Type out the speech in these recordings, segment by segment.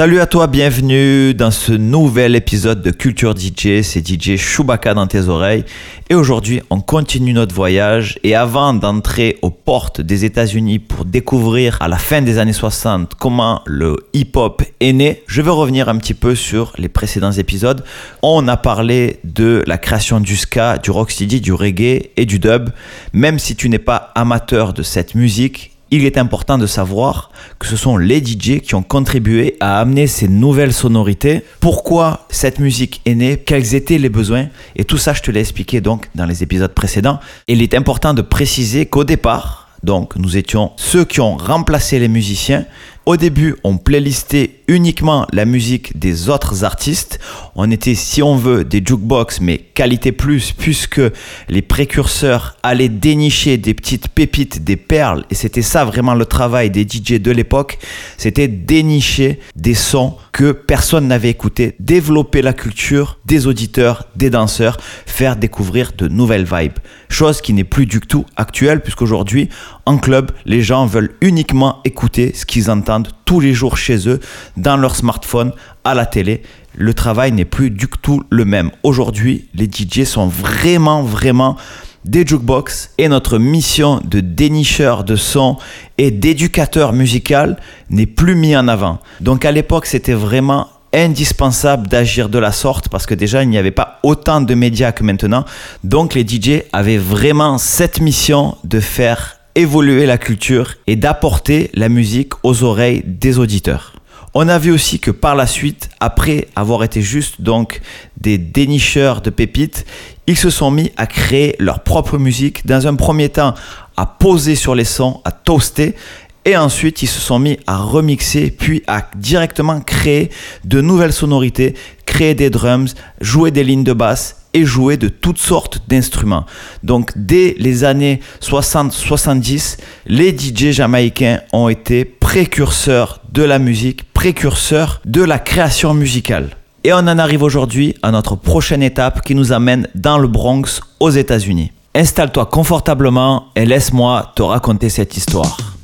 Salut à toi, bienvenue dans ce nouvel épisode de Culture DJ. C'est DJ Chewbacca dans tes oreilles. Et aujourd'hui, on continue notre voyage. Et avant d'entrer aux portes des États-Unis pour découvrir à la fin des années 60 comment le hip-hop est né, je veux revenir un petit peu sur les précédents épisodes. On a parlé de la création du ska, du rocksteady, du reggae et du dub. Même si tu n'es pas amateur de cette musique, il est important de savoir que ce sont les DJ qui ont contribué à amener ces nouvelles sonorités. Pourquoi cette musique est née, quels étaient les besoins, et tout ça je te l'ai expliqué donc dans les épisodes précédents. il est important de préciser qu'au départ, nous étions ceux qui ont remplacé les musiciens. Au début, on playlistait uniquement la musique des autres artistes. On était, si on veut, des jukebox, mais qualité plus, puisque les précurseurs allaient dénicher des petites pépites, des perles. Et c'était ça vraiment le travail des DJ de l'époque. C'était dénicher des sons que personne n'avait écoutés, développer la culture des auditeurs, des danseurs, faire découvrir de nouvelles vibes. Chose qui n'est plus du tout actuelle, puisqu'aujourd'hui, en club, les gens veulent uniquement écouter ce qu'ils entendent tous les jours chez eux, dans leur smartphone, à la télé. Le travail n'est plus du tout le même. Aujourd'hui, les DJ sont vraiment, vraiment des jukebox et notre mission de dénicheur de son et d'éducateur musical n'est plus mis en avant. Donc à l'époque, c'était vraiment indispensable d'agir de la sorte parce que déjà il n'y avait pas autant de médias que maintenant. Donc les DJ avaient vraiment cette mission de faire évoluer la culture et d'apporter la musique aux oreilles des auditeurs. On a vu aussi que par la suite, après avoir été juste donc des dénicheurs de pépites, ils se sont mis à créer leur propre musique. Dans un premier temps, à poser sur les sons, à toaster. Et ensuite, ils se sont mis à remixer, puis à directement créer de nouvelles sonorités, créer des drums, jouer des lignes de basse et jouer de toutes sortes d'instruments. Donc dès les années 60-70, les DJ jamaïcains ont été précurseurs de la musique, précurseurs de la création musicale. Et on en arrive aujourd'hui à notre prochaine étape qui nous amène dans le Bronx aux États-Unis. Installe-toi confortablement et laisse-moi te raconter cette histoire.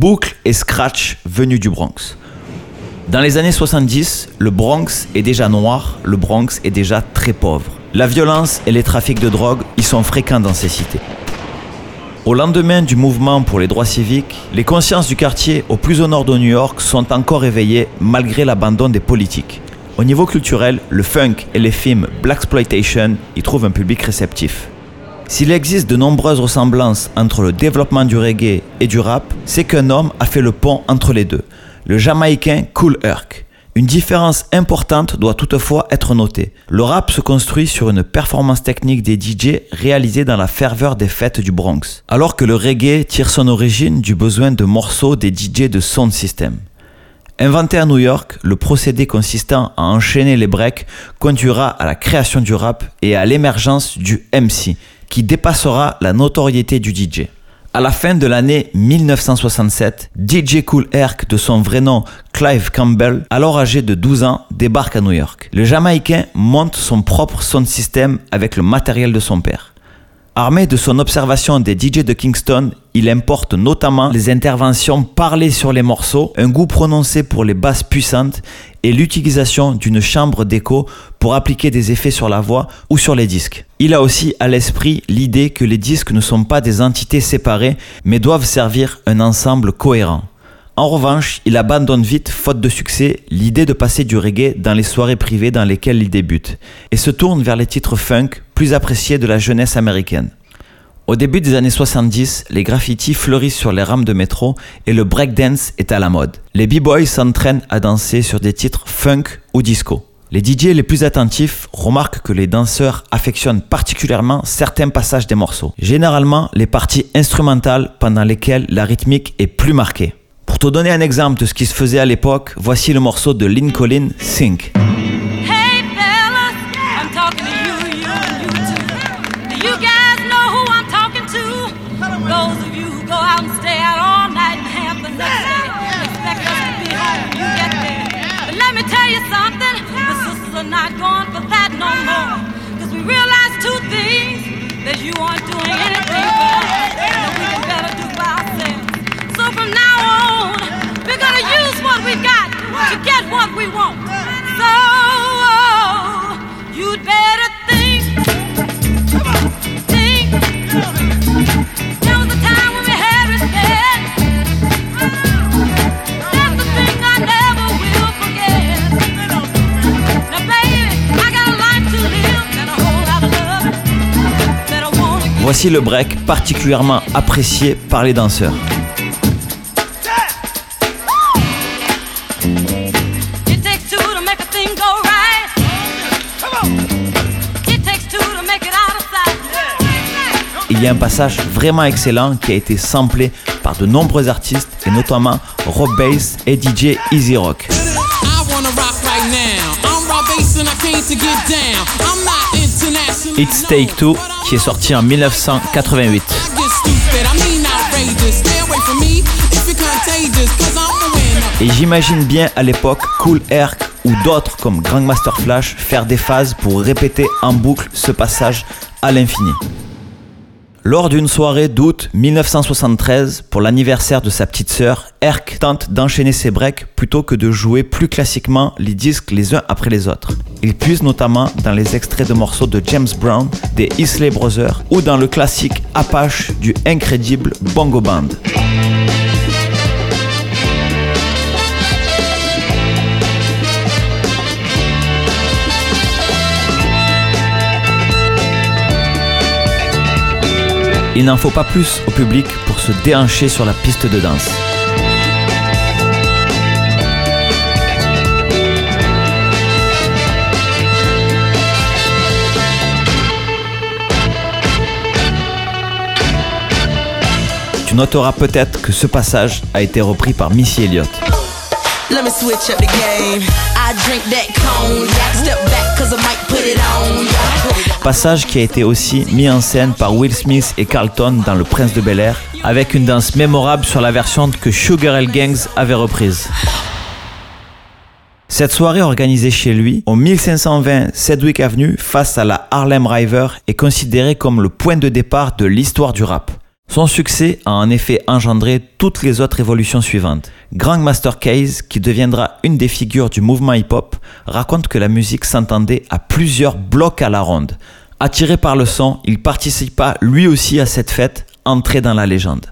Boucle et Scratch venus du Bronx. Dans les années 70, le Bronx est déjà noir, le Bronx est déjà très pauvre. La violence et les trafics de drogue y sont fréquents dans ces cités. Au lendemain du mouvement pour les droits civiques, les consciences du quartier au plus au nord de New York sont encore éveillées malgré l'abandon des politiques. Au niveau culturel, le funk et les films Black Exploitation y trouvent un public réceptif. S'il existe de nombreuses ressemblances entre le développement du reggae et du rap, c'est qu'un homme a fait le pont entre les deux, le jamaïcain Cool Herc. Une différence importante doit toutefois être notée. Le rap se construit sur une performance technique des DJ réalisée dans la ferveur des fêtes du Bronx, alors que le reggae tire son origine du besoin de morceaux des DJ de sound system. Inventé à New York, le procédé consistant à enchaîner les breaks conduira à la création du rap et à l'émergence du MC, qui dépassera la notoriété du DJ. À la fin de l'année 1967, DJ Cool Herc, de son vrai nom Clive Campbell, alors âgé de 12 ans, débarque à New York. Le Jamaïcain monte son propre sound system avec le matériel de son père. Armé de son observation des DJ de Kingston, il importe notamment les interventions parlées sur les morceaux, un goût prononcé pour les basses puissantes et l'utilisation d'une chambre d'écho pour appliquer des effets sur la voix ou sur les disques. Il a aussi à l'esprit l'idée que les disques ne sont pas des entités séparées mais doivent servir un ensemble cohérent. En revanche, il abandonne vite, faute de succès, l'idée de passer du reggae dans les soirées privées dans lesquelles il débute, et se tourne vers les titres funk plus appréciés de la jeunesse américaine. Au début des années 70, les graffitis fleurissent sur les rames de métro et le breakdance est à la mode. Les b-boys s'entraînent à danser sur des titres funk ou disco. Les DJ les plus attentifs remarquent que les danseurs affectionnent particulièrement certains passages des morceaux, généralement les parties instrumentales pendant lesquelles la rythmique est plus marquée. Pour te donner un exemple de ce qui se faisait à l'époque, voici le morceau de Lynn Collin, Voici le break particulièrement apprécié par les danseurs. Il y a un passage vraiment excellent qui a été samplé par de nombreux artistes et notamment Rob Bass et DJ Easy Rock. It's Take Two qui est sorti en 1988. I get stupid, I mean outrageous. Stay away from me if you're contagious, cause I'm a winner. Et j'imagine bien à l'époque Cool Herc ou d'autres comme Grandmaster Flash faire des phases pour répéter en boucle ce passage à l'infini. Lors d'une soirée d'août 1973, pour l'anniversaire de sa petite sœur, Herc tente d'enchaîner ses breaks plutôt que de jouer plus classiquement les disques les uns après les autres. Il puise notamment dans les extraits de morceaux de James Brown, des Isley Brothers ou dans le classique Apache du incrédible Bongo Band. Il n'en faut pas plus au public pour se déhancher sur la piste de danse. Tu noteras peut-être que ce passage a été repris par Missy Elliott. Passage qui a été aussi mis en scène par Will Smith et Carlton dans Le Prince de Bel Air, avec une danse mémorable sur la version que Sugar Hill Gangs avait reprise. Cette soirée organisée chez lui, au 1520 Sedgwick Avenue, face à la Harlem River, est considérée comme le point de départ de l'histoire du rap. Son succès a en effet engendré toutes les autres évolutions suivantes. Grandmaster Case, qui deviendra une des figures du mouvement hip-hop, raconte que la musique s'entendait à plusieurs blocs à la ronde. Attiré par le son, il participa lui aussi à cette fête, entrée dans la légende.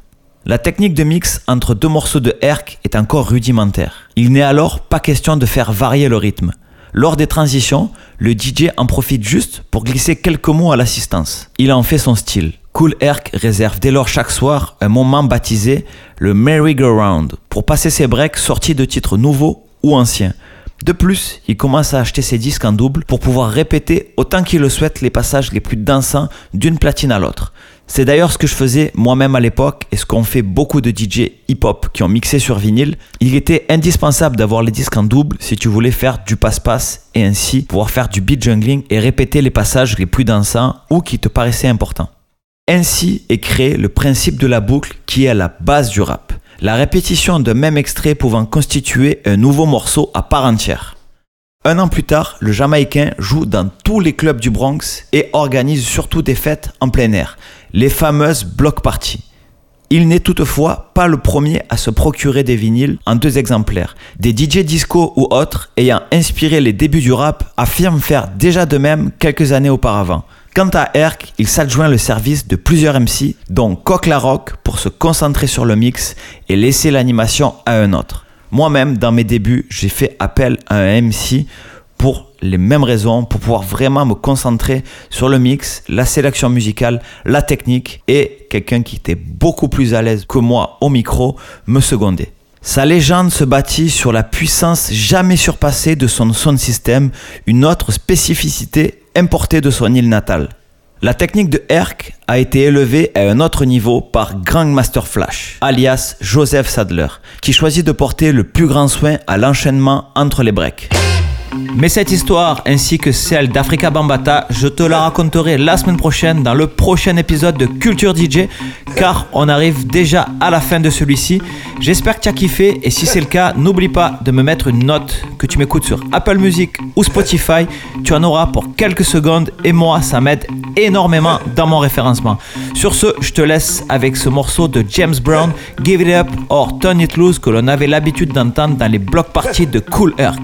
La technique de mix entre deux morceaux de Herc est encore rudimentaire. Il n'est alors pas question de faire varier le rythme. Lors des transitions, le DJ en profite juste pour glisser quelques mots à l'assistance. Il en fait son style. Cool Herc réserve dès lors chaque soir un moment baptisé le merry-go-round pour passer ses breaks sortis de titres nouveaux ou anciens. De plus, il commence à acheter ses disques en double pour pouvoir répéter autant qu'il le souhaite les passages les plus dansants d'une platine à l'autre. C'est d'ailleurs ce que je faisais moi-même à l'époque et ce qu'ont fait beaucoup de DJ hip-hop qui ont mixé sur vinyle. Il était indispensable d'avoir les disques en double si tu voulais faire du passe-passe et ainsi pouvoir faire du beat jungling et répéter les passages les plus dansants ou qui te paraissaient importants. Ainsi est créé le principe de la boucle qui est à la base du rap. La répétition d'un même extrait pouvant constituer un nouveau morceau à part entière. Un an plus tard, le Jamaïcain joue dans tous les clubs du Bronx et organise surtout des fêtes en plein air, les fameuses block parties. Il n'est toutefois pas le premier à se procurer des vinyles en deux exemplaires. Des DJ disco ou autres ayant inspiré les débuts du rap affirment faire déjà de même quelques années auparavant. Quant à Herc, il s'adjoint le service de plusieurs MC, dont Coq La Rock, pour se concentrer sur le mix et laisser l'animation à un autre. Moi-même, dans mes débuts, j'ai fait appel à un MC pour les mêmes raisons, pour pouvoir vraiment me concentrer sur le mix, la sélection musicale, la technique et quelqu'un qui était beaucoup plus à l'aise que moi au micro me secondait. Sa légende se bâtit sur la puissance jamais surpassée de son sound system, une autre spécificité importée de son île natale. La technique de Herc a été élevée à un autre niveau par Grandmaster Flash, alias Joseph Sadler, qui choisit de porter le plus grand soin à l'enchaînement entre les breaks. Mais cette histoire, ainsi que celle d'Africa Bambata, je te la raconterai la semaine prochaine dans le prochain épisode de Culture DJ, car on arrive déjà à la fin de celui-ci. J'espère que tu as kiffé, et si c'est le cas, n'oublie pas de me mettre une note, que tu m'écoutes sur Apple Music ou Spotify. Tu en auras pour quelques secondes, et moi, ça m'aide énormément dans mon référencement. Sur ce, je te laisse avec ce morceau de James Brown, Give It Up or Turn It Loose, que l'on avait l'habitude d'entendre dans les block parties de Cool Herc.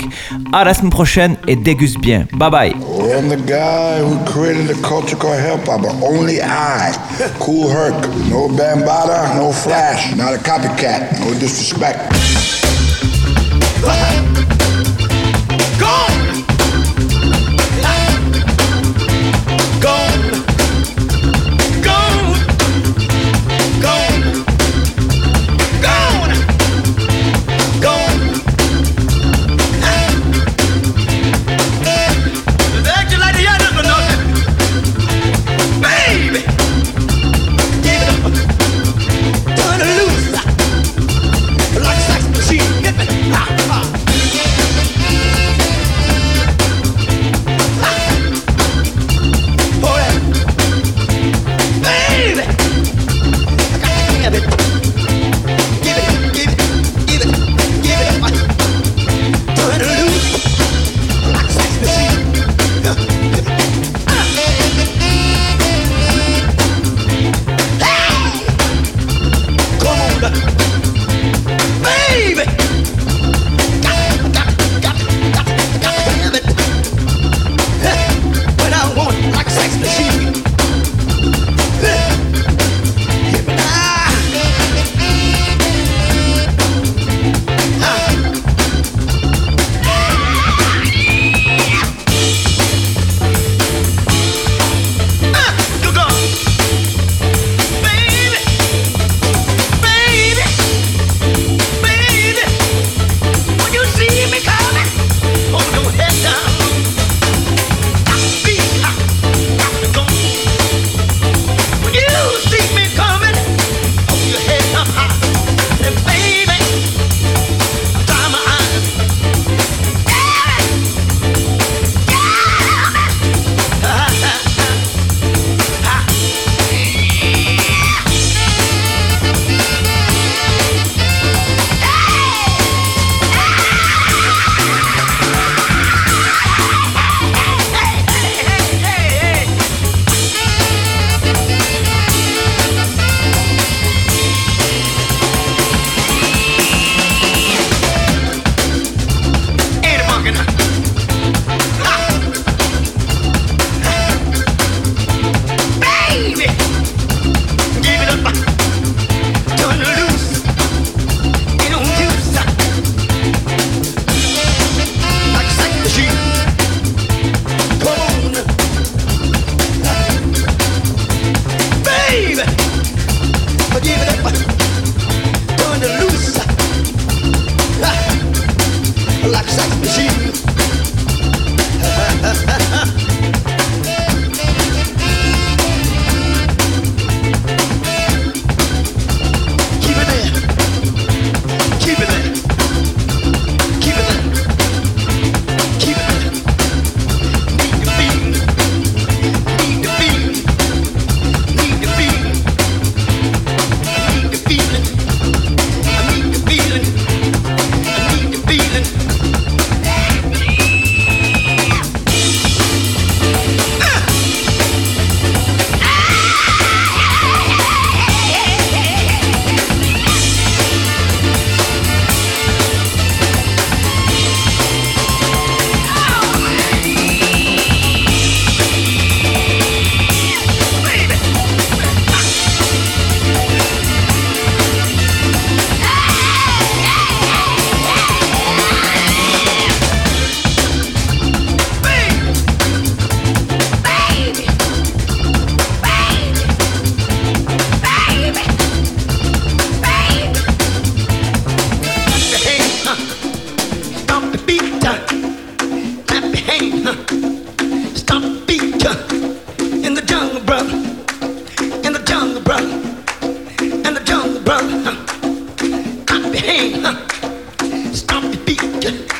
À la semaine prochaine et déguste bien. Bye bye. I'm the guy who created the culture called hop, but only I. Cool Herc. No Bambada, no Flash. Not a copycat. No disrespect. sex machine. Stop the beat.